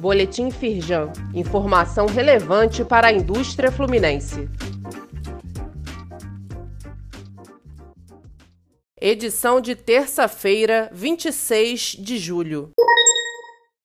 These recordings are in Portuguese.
Boletim Firjan. Informação relevante para a indústria fluminense. Edição de terça-feira, 26 de julho.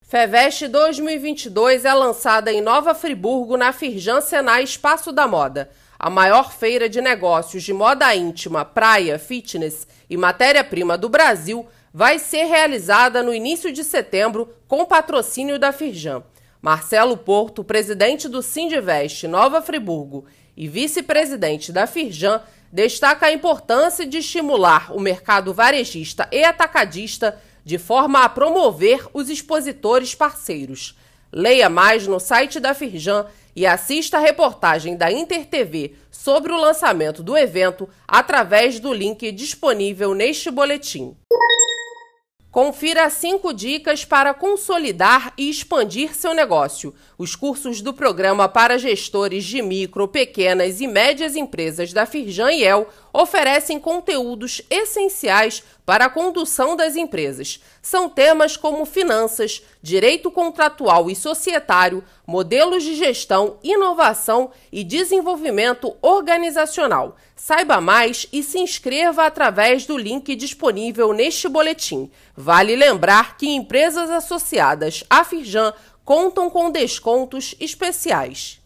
Feveste 2022 é lançada em Nova Friburgo, na Firjan Senai Espaço da Moda, a maior feira de negócios de moda íntima, praia, fitness e matéria-prima do Brasil vai ser realizada no início de setembro com patrocínio da Firjan. Marcelo Porto, presidente do Sindivest Nova Friburgo e vice-presidente da Firjan, destaca a importância de estimular o mercado varejista e atacadista de forma a promover os expositores parceiros. Leia mais no site da Firjan e assista a reportagem da InterTV sobre o lançamento do evento através do link disponível neste boletim. Confira cinco dicas para consolidar e expandir seu negócio. Os cursos do programa para gestores de micro, pequenas e médias empresas da Firjan e El oferecem conteúdos essenciais para a condução das empresas. São temas como finanças, direito contratual e societário, modelos de gestão, inovação e desenvolvimento organizacional. Saiba mais e se inscreva através do link disponível neste boletim. Vale lembrar que empresas associadas à Firjan contam com descontos especiais.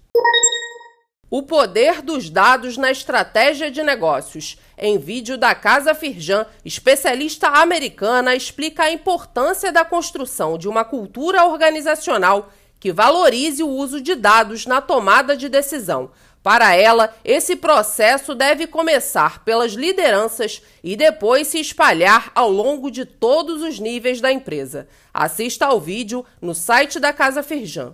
O poder dos dados na estratégia de negócios. Em vídeo da Casa Firjan, especialista americana explica a importância da construção de uma cultura organizacional que valorize o uso de dados na tomada de decisão. Para ela, esse processo deve começar pelas lideranças e depois se espalhar ao longo de todos os níveis da empresa. Assista ao vídeo no site da Casa Firjan.